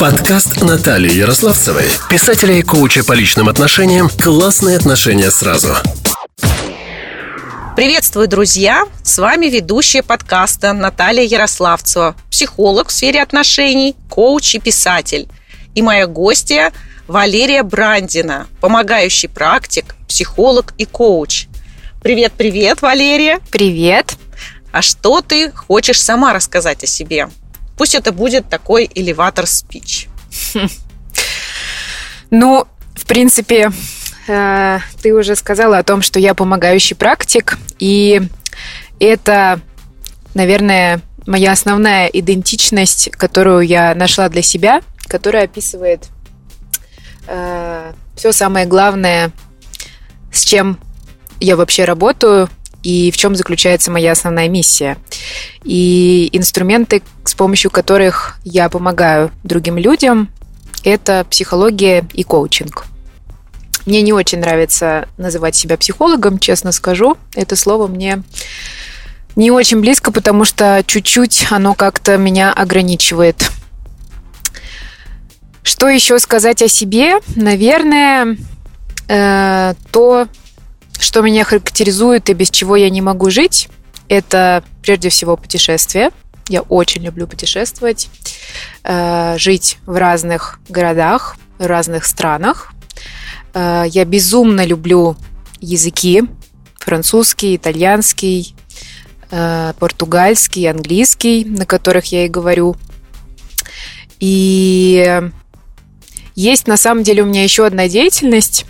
Подкаст Натальи Ярославцевой, писателя и коуча по личным отношениям «Классные отношения сразу». Приветствую, друзья! С вами ведущая подкаста Наталья Ярославцева, психолог в сфере отношений, коуч и писатель. И моя гостья Валерия Брандина, помогающий практик, психолог и коуч. Привет-привет, Валерия! Привет! А что ты хочешь сама рассказать о себе? Пусть это будет такой элеватор-спич. Ну, в принципе, э, ты уже сказала о том, что я помогающий практик, и это, наверное, моя основная идентичность, которую я нашла для себя, которая описывает э, все самое главное, с чем я вообще работаю и в чем заключается моя основная миссия. И инструменты, с помощью которых я помогаю другим людям, это психология и коучинг. Мне не очень нравится называть себя психологом, честно скажу. Это слово мне не очень близко, потому что чуть-чуть оно как-то меня ограничивает. Что еще сказать о себе? Наверное, э, то, что меня характеризует и без чего я не могу жить, это прежде всего путешествие. Я очень люблю путешествовать, э, жить в разных городах, в разных странах. Э, я безумно люблю языки. Французский, итальянский, э, португальский, английский, на которых я и говорю. И есть на самом деле у меня еще одна деятельность,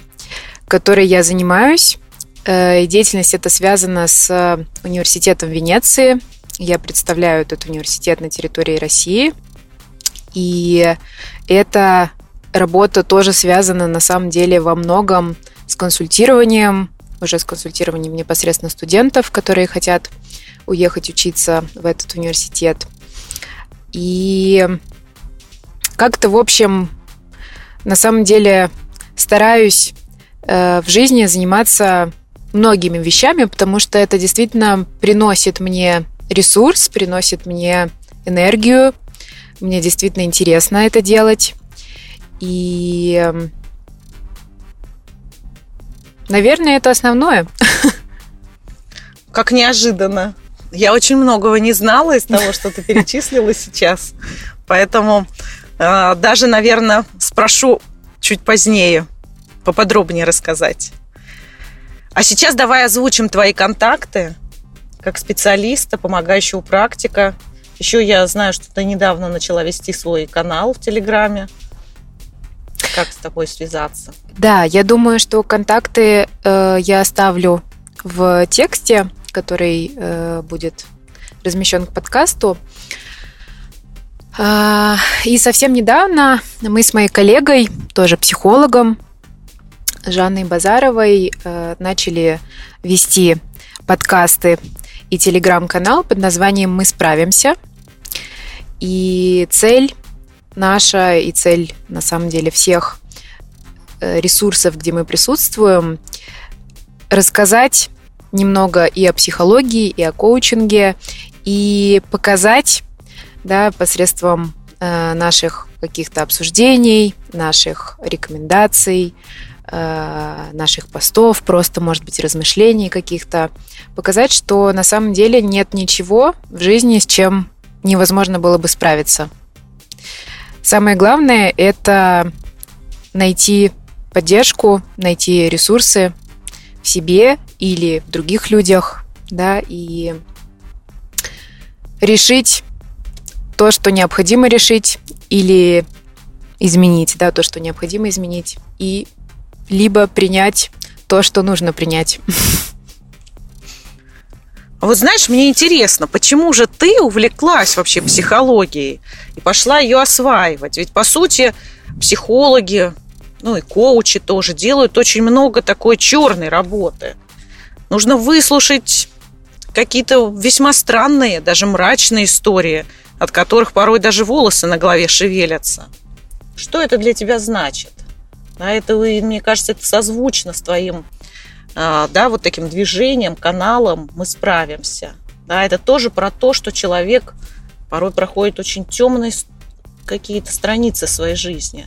которой я занимаюсь. Э, деятельность эта связана с университетом Венеции. Я представляю этот университет на территории России. И эта работа тоже связана на самом деле во многом с консультированием, уже с консультированием непосредственно студентов, которые хотят уехать учиться в этот университет. И как-то, в общем, на самом деле стараюсь э, в жизни заниматься многими вещами, потому что это действительно приносит мне ресурс, приносит мне энергию. Мне действительно интересно это делать. И, эм, наверное, это основное. Как неожиданно. Я очень многого не знала из того, что ты перечислила сейчас. Поэтому э, даже, наверное, спрошу чуть позднее поподробнее рассказать. А сейчас давай озвучим твои контакты как специалиста, помогающего практика. Еще я знаю, что ты недавно начала вести свой канал в Телеграме. Как с тобой связаться? Да, я думаю, что контакты э, я оставлю в тексте, который э, будет размещен к подкасту. Э, и совсем недавно мы с моей коллегой, тоже психологом, Жанной Базаровой э, начали вести подкасты и телеграм-канал под названием «Мы справимся». И цель наша, и цель, на самом деле, всех э, ресурсов, где мы присутствуем, рассказать немного и о психологии, и о коучинге, и показать да, посредством э, наших каких-то обсуждений, наших рекомендаций, наших постов, просто, может быть, размышлений каких-то, показать, что на самом деле нет ничего в жизни, с чем невозможно было бы справиться. Самое главное – это найти поддержку, найти ресурсы в себе или в других людях, да, и решить то, что необходимо решить, или изменить, да, то, что необходимо изменить, и либо принять то, что нужно принять. А вот знаешь, мне интересно, почему же ты увлеклась вообще психологией и пошла ее осваивать? Ведь, по сути, психологи, ну и коучи тоже делают очень много такой черной работы. Нужно выслушать какие-то весьма странные, даже мрачные истории, от которых порой даже волосы на голове шевелятся. Что это для тебя значит? А это, мне кажется, это созвучно с твоим, а, да, вот таким движением, каналом «Мы справимся». Да, это тоже про то, что человек порой проходит очень темный, какие-то страницы своей жизни?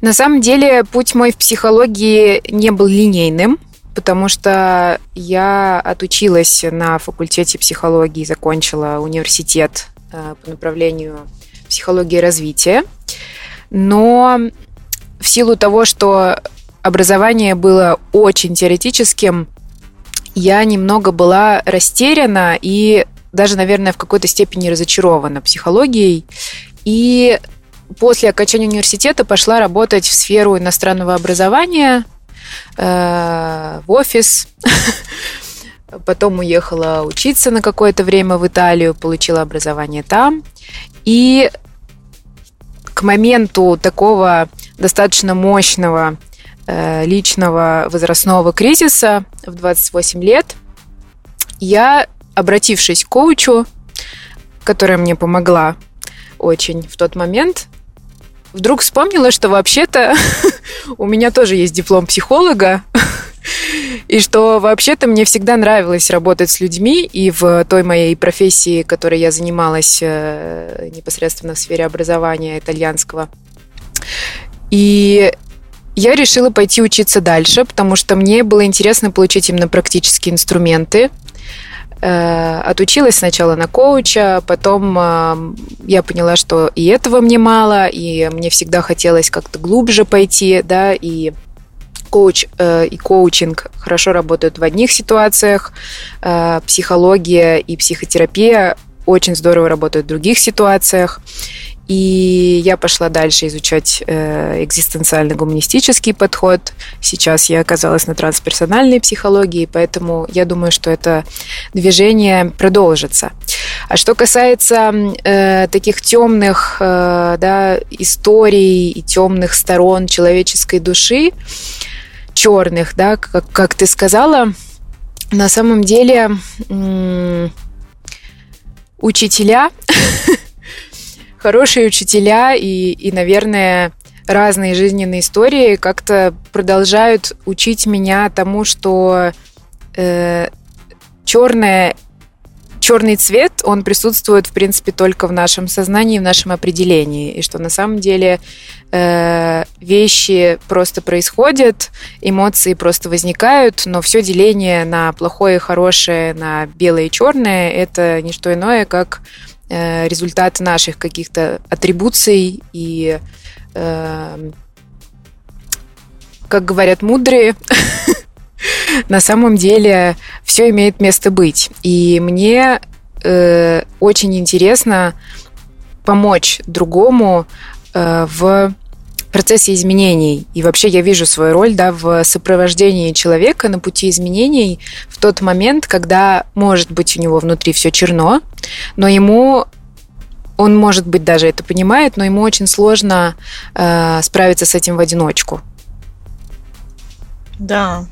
На самом деле путь мой в психологии не был линейным, потому что я отучилась на факультете психологии, закончила университет э, по направлению психологии развития. Но в силу того, что образование было очень теоретическим, я немного была растеряна и даже, наверное, в какой-то степени разочарована психологией. И после окончания университета пошла работать в сферу иностранного образования, э, в офис. Потом уехала учиться на какое-то время в Италию, получила образование там. И к моменту такого достаточно мощного э, личного возрастного кризиса в 28 лет я, обратившись к коучу, которая мне помогла очень в тот момент, вдруг вспомнила, что вообще-то у меня тоже есть диплом психолога, и что вообще-то мне всегда нравилось работать с людьми, и в той моей профессии, которой я занималась э, непосредственно в сфере образования итальянского. И я решила пойти учиться дальше, потому что мне было интересно получить именно практические инструменты, Э, отучилась сначала на коуча, потом э, я поняла, что и этого мне мало, и мне всегда хотелось как-то глубже пойти, да, и коуч э, и коучинг хорошо работают в одних ситуациях, психология и психотерапия очень здорово работают в других ситуациях. И я пошла дальше изучать э, экзистенциально-гуманистический подход. Сейчас я оказалась на трансперсональной психологии, поэтому я думаю, что это движение продолжится. А что касается э, таких темных э, да, историй и темных сторон человеческой души, черных, да, как, как ты сказала, на самом деле учителя хорошие учителя и, и, наверное, разные жизненные истории как-то продолжают учить меня тому, что э, черное черный цвет, он присутствует, в принципе, только в нашем сознании, в нашем определении. И что на самом деле э, вещи просто происходят, эмоции просто возникают, но все деление на плохое и хорошее, на белое и черное, это не что иное, как Э, результат наших каких-то атрибуций и, э, как говорят мудрые, на самом деле все имеет место быть. И мне э, очень интересно помочь другому э, в процессе изменений. И вообще я вижу свою роль да, в сопровождении человека на пути изменений в тот момент, когда, может быть, у него внутри все черно, но ему он, может быть, даже это понимает, но ему очень сложно э, справиться с этим в одиночку. Да.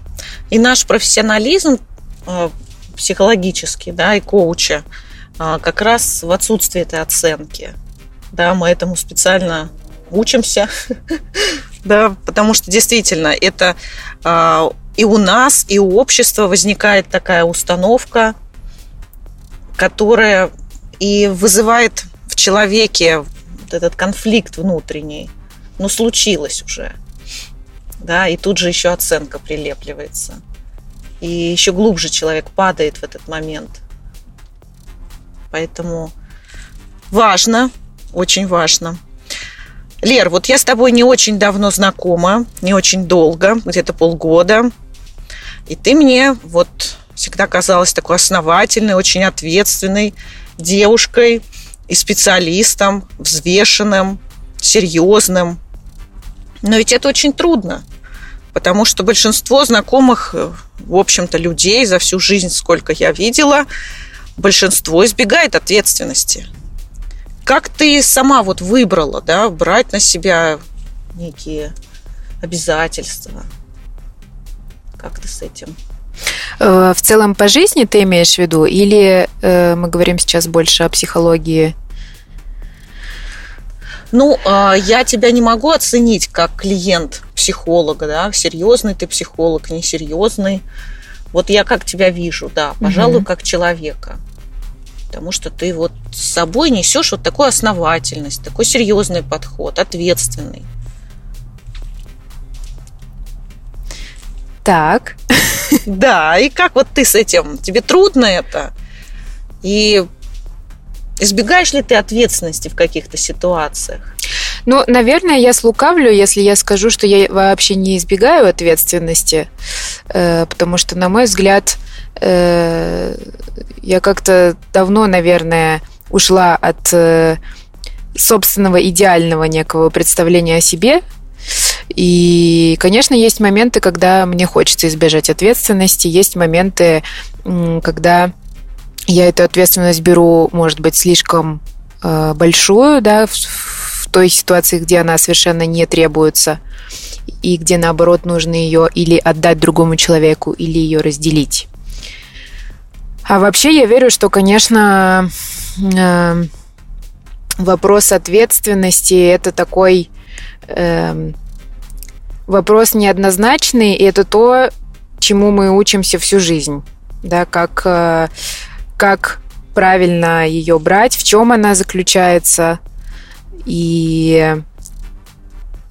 И наш профессионализм э, психологический, да, и коуча э, как раз в отсутствии этой оценки. Да, мы этому специально учимся, да, потому что действительно это э, и у нас, и у общества возникает такая установка, которая и вызывает в человеке вот этот конфликт внутренний, ну, случилось уже. Да, и тут же еще оценка прилепливается. И еще глубже человек падает в этот момент. Поэтому важно, очень важно. Лер, вот я с тобой не очень давно знакома, не очень долго, где-то полгода. И ты мне вот всегда казалась такой основательной, очень ответственной девушкой, и специалистом, взвешенным, серьезным. Но ведь это очень трудно, потому что большинство знакомых, в общем-то, людей за всю жизнь, сколько я видела, большинство избегает ответственности. Как ты сама вот выбрала, да, брать на себя некие обязательства? Как ты с этим? Э, в целом по жизни ты имеешь в виду? Или э, мы говорим сейчас больше о психологии? Ну, а, я тебя не могу оценить как клиент психолога, да, серьезный ты психолог, несерьезный. Вот я как тебя вижу, да, пожалуй, угу. как человека. Потому что ты вот с собой несешь вот такую основательность, такой серьезный подход, ответственный. Так. Да, и как вот ты с этим? Тебе трудно это? И избегаешь ли ты ответственности в каких-то ситуациях? Ну, наверное, я слукавлю, если я скажу, что я вообще не избегаю ответственности, э, потому что, на мой взгляд, э, я как-то давно, наверное, ушла от э, собственного идеального некого представления о себе, и, конечно, есть моменты, когда мне хочется избежать ответственности, есть моменты, когда я эту ответственность беру, может быть, слишком э, большую, да, в, в той ситуации, где она совершенно не требуется, и где, наоборот, нужно ее или отдать другому человеку, или ее разделить. А вообще я верю, что, конечно, э, вопрос ответственности это такой э, вопрос неоднозначный, и это то, чему мы учимся всю жизнь. Да, как, э, как правильно ее брать, в чем она заключается. И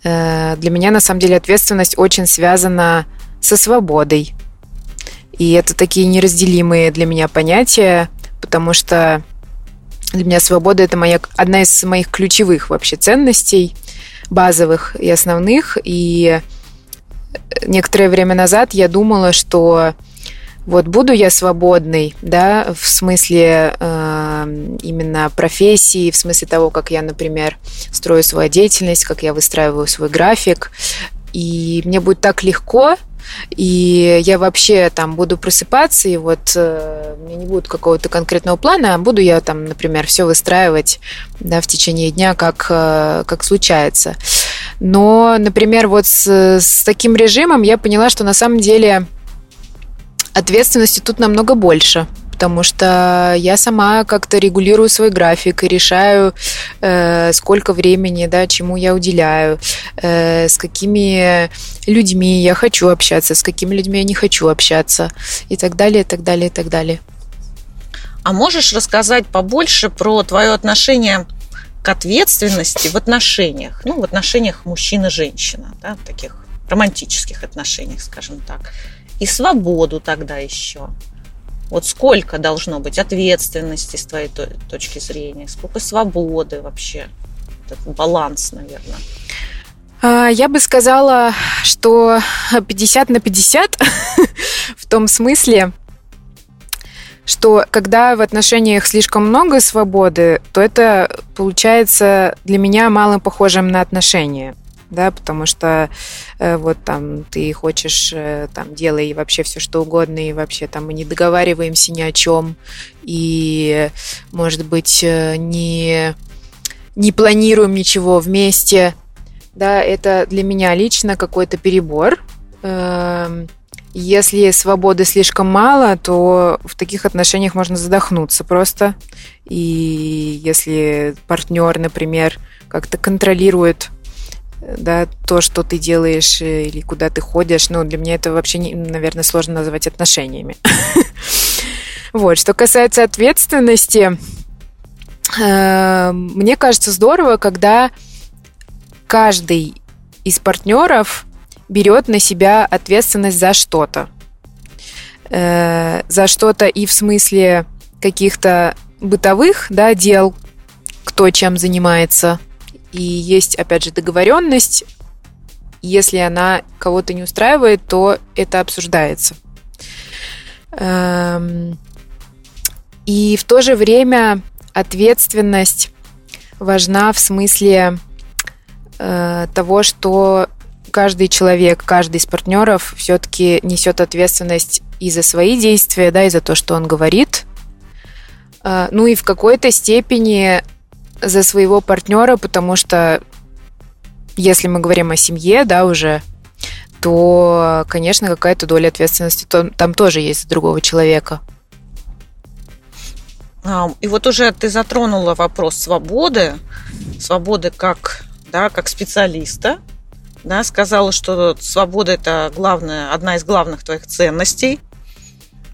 э, для меня, на самом деле, ответственность очень связана со свободой. И это такие неразделимые для меня понятия, потому что для меня свобода это моя, одна из моих ключевых вообще ценностей базовых и основных. И некоторое время назад я думала, что вот буду я свободной, да, в смысле э, именно профессии, в смысле того, как я, например, строю свою деятельность, как я выстраиваю свой график, и мне будет так легко, и я вообще там буду просыпаться, и вот э, у меня не будет какого-то конкретного плана, а буду я там, например, все выстраивать да, в течение дня, как, э, как случается. Но, например, вот с, с таким режимом я поняла, что на самом деле ответственности тут намного больше потому что я сама как-то регулирую свой график и решаю, э, сколько времени, да, чему я уделяю, э, с какими людьми я хочу общаться, с какими людьми я не хочу общаться и так далее, и так далее, и так далее. А можешь рассказать побольше про твое отношение к ответственности в отношениях, ну, в отношениях мужчина женщина, да, в таких романтических отношениях, скажем так, и свободу тогда еще. Вот сколько должно быть ответственности с твоей точки зрения, сколько свободы вообще, этот баланс, наверное. А, я бы сказала, что 50 на 50 в том смысле, что когда в отношениях слишком много свободы, то это получается для меня мало похожим на отношения да, потому что э, вот там ты хочешь, э, там, делай вообще все что угодно, и вообще там мы не договариваемся ни о чем, и, может быть, э, не, не планируем ничего вместе, да, это для меня лично какой-то перебор. Э, если свободы слишком мало, то в таких отношениях можно задохнуться просто. И если партнер, например, как-то контролирует да, то, что ты делаешь э, или куда ты ходишь, ну, для меня это вообще, не, наверное, сложно назвать отношениями. Вот, что касается ответственности, э, мне кажется здорово, когда каждый из партнеров берет на себя ответственность за что-то. Э, за что-то и в смысле каких-то бытовых да, дел, кто чем занимается – и есть, опять же, договоренность. Если она кого-то не устраивает, то это обсуждается. Эм, и в то же время ответственность важна в смысле э, того, что каждый человек, каждый из партнеров все-таки несет ответственность и за свои действия, да, и за то, что он говорит. Э, ну и в какой-то степени за своего партнера, потому что если мы говорим о семье, да, уже, то, конечно, какая-то доля ответственности там тоже есть за другого человека. А, и вот уже ты затронула вопрос свободы, свободы как, да, как специалиста, да, сказала, что свобода это главная, одна из главных твоих ценностей.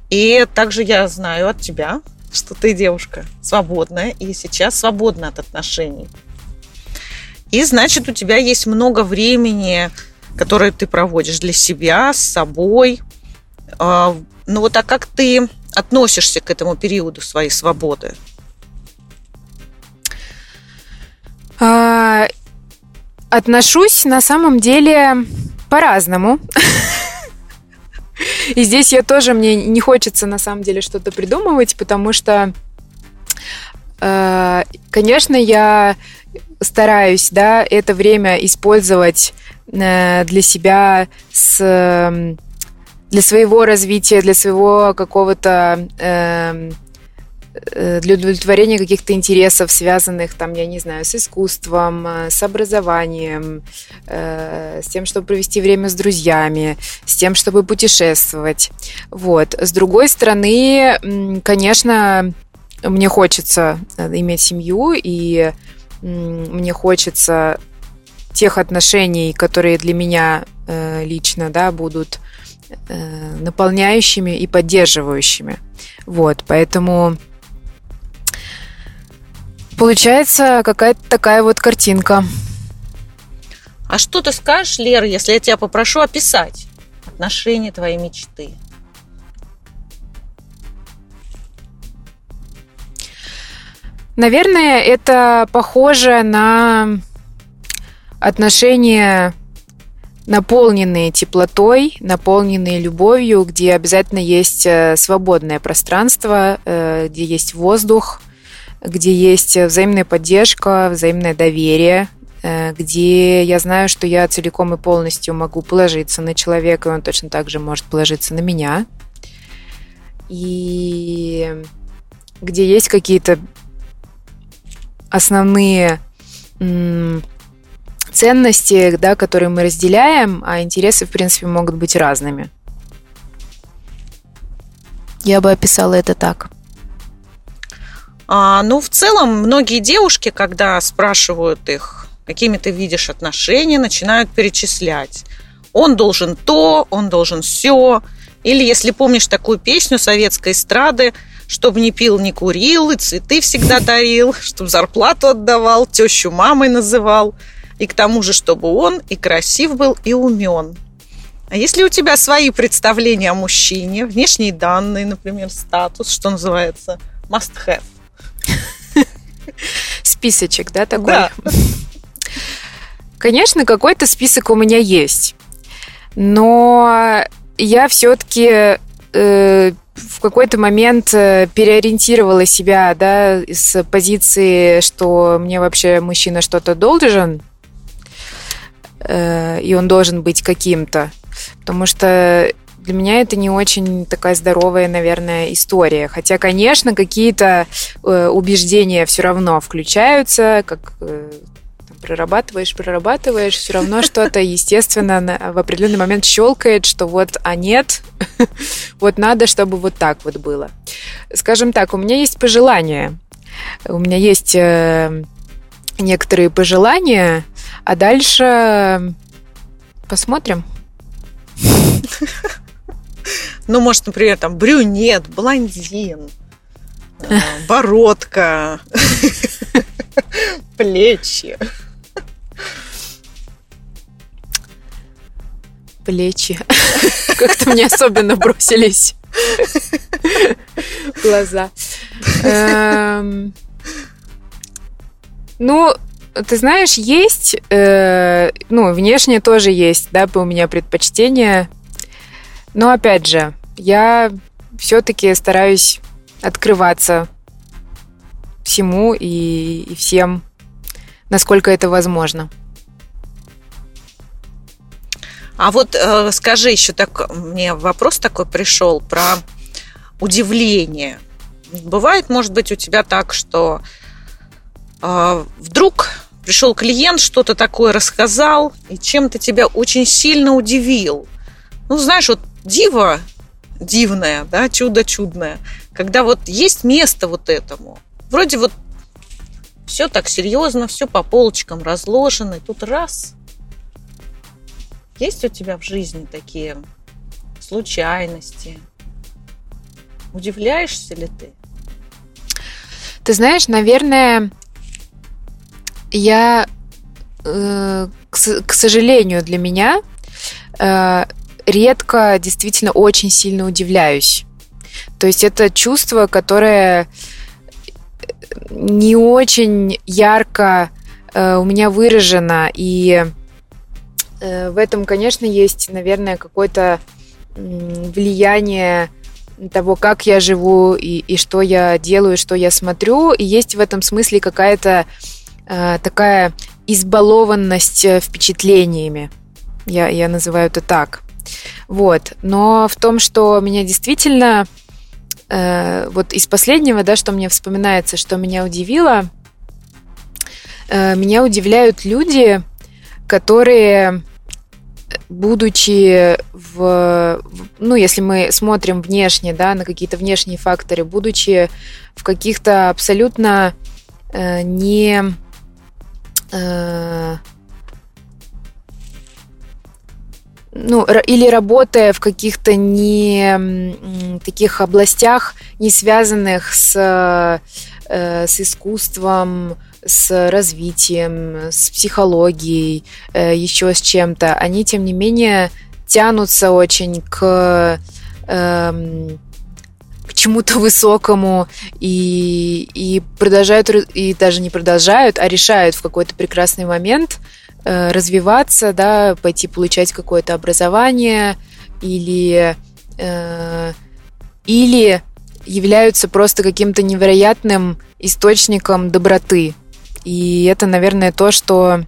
И также я знаю от тебя, что ты девушка свободная и сейчас свободна от отношений. И значит, у тебя есть много времени, которое ты проводишь для себя, с собой. А, ну вот а как ты относишься к этому периоду своей свободы? А, отношусь на самом деле по-разному. И здесь я тоже, мне не хочется на самом деле что-то придумывать, потому что, э, конечно, я стараюсь, да, это время использовать э, для себя с для своего развития, для своего какого-то эм, э, для удовлетворения каких-то интересов, связанных там, я не знаю, с искусством, э, с образованием, э, с тем, чтобы провести время с друзьями, с тем, чтобы путешествовать. Вот. С другой стороны, конечно, мне хочется иметь семью, и мне хочется тех отношений, которые для меня э, лично, да, будут э, наполняющими и поддерживающими. Вот, поэтому получается какая-то такая вот картинка. А что ты скажешь, Лера, если я тебя попрошу описать отношения твоей мечты? Наверное, это похоже на отношения, наполненные теплотой, наполненные любовью, где обязательно есть э, свободное пространство, э, где есть воздух, где есть взаимная поддержка, взаимное доверие, э, где я знаю, что я целиком и полностью могу положиться на человека, и он точно так же может положиться на меня. И где есть какие-то основные ценности, да, которые мы разделяем, а интересы, в принципе, могут быть разными. Я бы описала это так. А, ну, в целом, многие девушки, когда спрашивают их, какими ты видишь отношения, начинают перечислять. Он должен то, он должен все. Или, если помнишь такую песню советской эстрады, чтобы не пил, не курил, и цветы всегда дарил, чтобы зарплату отдавал, тещу мамой называл. И к тому же, чтобы он и красив был, и умен. А если у тебя свои представления о мужчине, внешние данные, например, статус, что называется, must have? Списочек, да, такой? Да. Конечно, какой-то список у меня есть. Но я все-таки э, в какой-то момент э, переориентировала себя, да, с позиции, что мне вообще мужчина что-то должен, э, и он должен быть каким-то. Потому что для меня это не очень такая здоровая, наверное, история. Хотя, конечно, какие-то э, убеждения все равно включаются, как э, прорабатываешь, прорабатываешь, все равно что-то, естественно, в определенный момент щелкает, что вот, а нет, вот надо, чтобы вот так вот было. Скажем так, у меня есть пожелания. У меня есть э, некоторые пожелания, а дальше посмотрим. Ну, может, например, там брюнет, блондин, э, бородка, плечи. плечи как-то мне особенно бросились глаза. Эм, ну, ты знаешь, есть, э, ну, внешне тоже есть, да, у меня предпочтения. Но опять же, я все-таки стараюсь открываться всему и, всем, насколько это возможно. А вот э, скажи еще так, мне вопрос такой пришел про удивление. Бывает, может быть, у тебя так, что э, вдруг пришел клиент, что-то такое рассказал, и чем-то тебя очень сильно удивил. Ну, знаешь, вот диво дивное, да, чудо чудное, когда вот есть место вот этому. Вроде вот все так серьезно, все по полочкам разложено, и тут раз есть у тебя в жизни такие случайности? Удивляешься ли ты? Ты знаешь, наверное, я, э, к, к сожалению, для меня э, редко действительно очень сильно удивляюсь. То есть это чувство, которое не очень ярко э, у меня выражено, и э, в этом, конечно, есть, наверное, какое-то влияние того, как я живу и, и что я делаю, что я смотрю. И есть в этом смысле какая-то э, такая избалованность э, впечатлениями. Я, я называю это так. Вот. Но в том, что меня действительно э, вот из последнего, да, что мне вспоминается, что меня удивило, э, меня удивляют люди, которые будучи в, ну, если мы смотрим внешне, да, на какие-то внешние факторы, будучи в каких-то абсолютно э, не э, ну, или работая в каких-то не таких областях, не связанных с, э, с искусством, с развитием, с психологией, э, еще с чем-то, они, тем не менее, тянутся очень к, эм, к чему-то высокому и, и продолжают, и даже не продолжают, а решают в какой-то прекрасный момент развиваться, да, пойти получать какое-то образование или, э, или являются просто каким-то невероятным источником доброты и это, наверное, то, что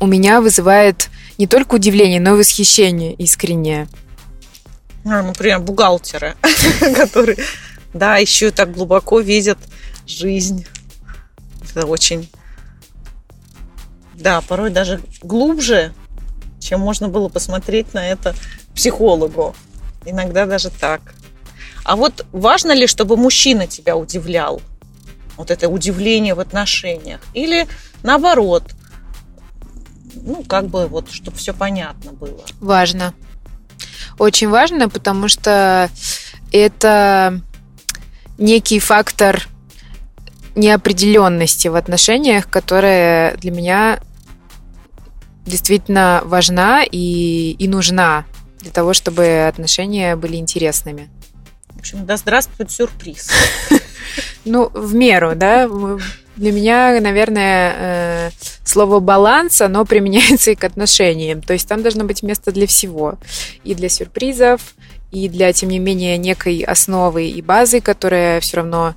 у меня вызывает не только удивление, но и восхищение искреннее. А, например, бухгалтеры, которые, да, еще так глубоко видят жизнь. Это очень, да, порой даже глубже, чем можно было посмотреть на это психологу. Иногда даже так. А вот важно ли, чтобы мужчина тебя удивлял? вот это удивление в отношениях. Или наоборот, ну, как бы вот, чтобы все понятно было. Важно. Очень важно, потому что это некий фактор неопределенности в отношениях, которая для меня действительно важна и, и нужна для того, чтобы отношения были интересными. В общем, да здравствует сюрприз. Ну, в меру, да. Для меня, наверное, э, слово баланс, оно применяется и к отношениям. То есть там должно быть место для всего. И для сюрпризов, и для, тем не менее, некой основы и базы, которая все равно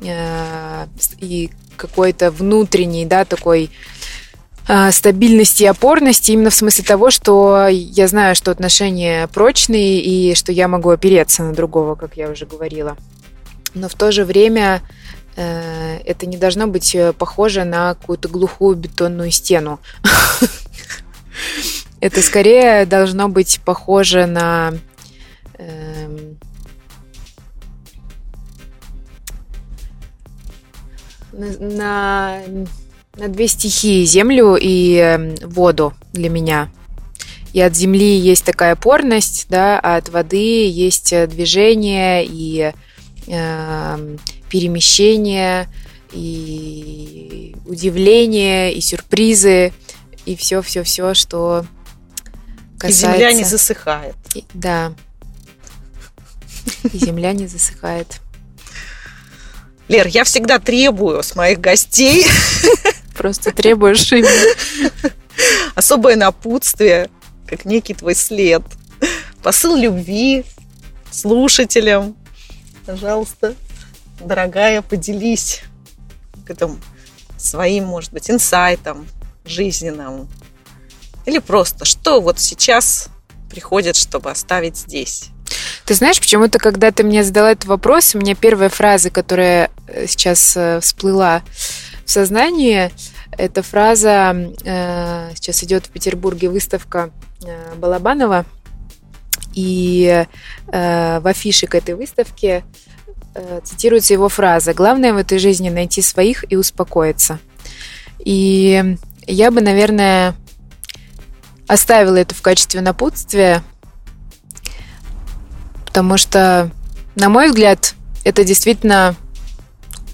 и какой-то внутренний, да, такой э, стабильности и опорности именно в смысле того, что я знаю, что отношения прочные и что я могу опереться на другого, как я уже говорила но в то же время э, это не должно быть э, похоже на какую-то глухую бетонную стену. Это скорее должно быть похоже на на, на две стихии землю и эм, воду для меня. И от земли есть такая опорность, да, а от воды есть э, движение и э, перемещения, и удивления, и сюрпризы, и все-все-все, что касается... И земля не засыхает. И, да. И земля не засыхает. Лер, я всегда требую с моих гостей... Просто требуешь Особое напутствие, как некий твой след. Посыл любви слушателям, пожалуйста, дорогая, поделись этим своим, может быть, инсайтом жизненным. Или просто, что вот сейчас приходит, чтобы оставить здесь? Ты знаешь, почему-то, когда ты мне задала этот вопрос, у меня первая фраза, которая э, сейчас э, всплыла в сознании, это фраза, э, сейчас идет в Петербурге выставка Балабанова, и в афише к этой выставке цитируется его фраза «Главное в этой жизни найти своих и успокоиться». И я бы, наверное, оставила это в качестве напутствия, потому что, на мой взгляд, это действительно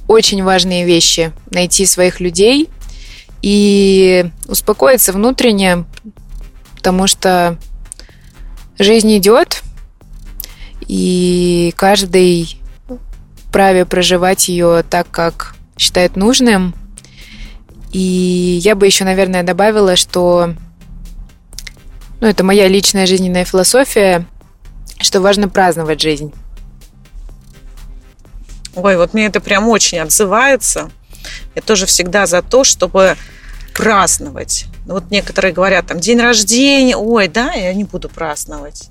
очень важные вещи. Найти своих людей и успокоиться внутренне, потому что жизнь идет, и каждый вправе проживать ее так, как считает нужным. И я бы еще, наверное, добавила, что ну, это моя личная жизненная философия, что важно праздновать жизнь. Ой, вот мне это прям очень отзывается. Я тоже всегда за то, чтобы праздновать. Вот некоторые говорят, там, день рождения, ой, да, я не буду праздновать.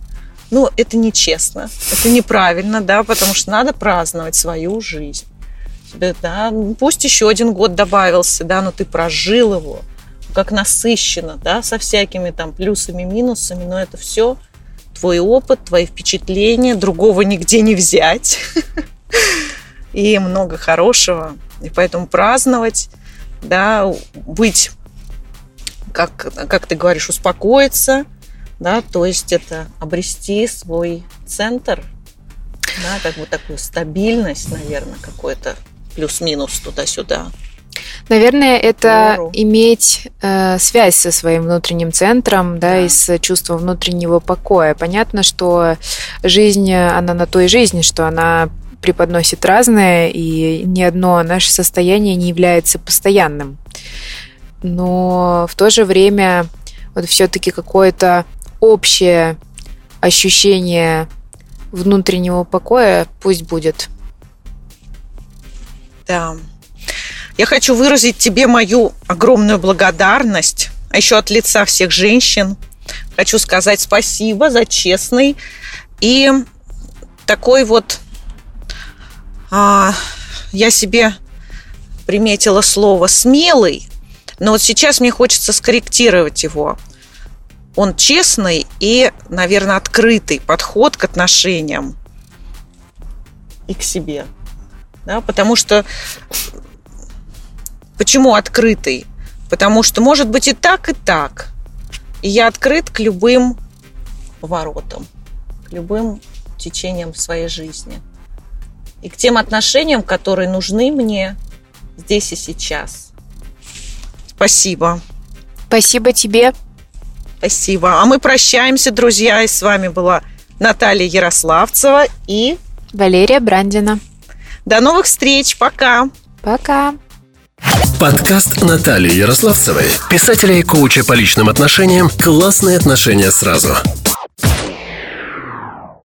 Ну, это нечестно, это неправильно, да, потому что надо праздновать свою жизнь. Да, ну, пусть еще один год добавился, да, но ты прожил его, как насыщенно, да, со всякими там плюсами, минусами, но это все твой опыт, твои впечатления, другого нигде не взять. И много хорошего. И поэтому праздновать, да, быть, как, как ты говоришь, успокоиться, да, то есть это обрести свой центр, да, как бы такую стабильность, наверное, какой-то плюс-минус туда-сюда. Наверное, это Веру. иметь э, связь со своим внутренним центром, да, да, и с чувством внутреннего покоя. Понятно, что жизнь, она на той жизни, что она преподносит разное, и ни одно наше состояние не является постоянным. Но в то же время вот все-таки какое-то общее ощущение внутреннего покоя пусть будет. Да. Я хочу выразить тебе мою огромную благодарность, а еще от лица всех женщин. Хочу сказать спасибо за честный и такой вот... А, я себе приметила слово «смелый», но вот сейчас мне хочется скорректировать его. Он честный и, наверное, открытый подход к отношениям и к себе. Да, потому что Почему открытый? Потому что может быть и так, и так. И я открыт к любым поворотам, к любым течениям своей жизни. И к тем отношениям, которые нужны мне здесь и сейчас. Спасибо. Спасибо тебе. Спасибо. А мы прощаемся, друзья. И с вами была Наталья Ярославцева и Валерия Брандина. До новых встреч. Пока. Пока. Подкаст Натальи Ярославцевой, писателя и коуча по личным отношениям «Классные отношения сразу».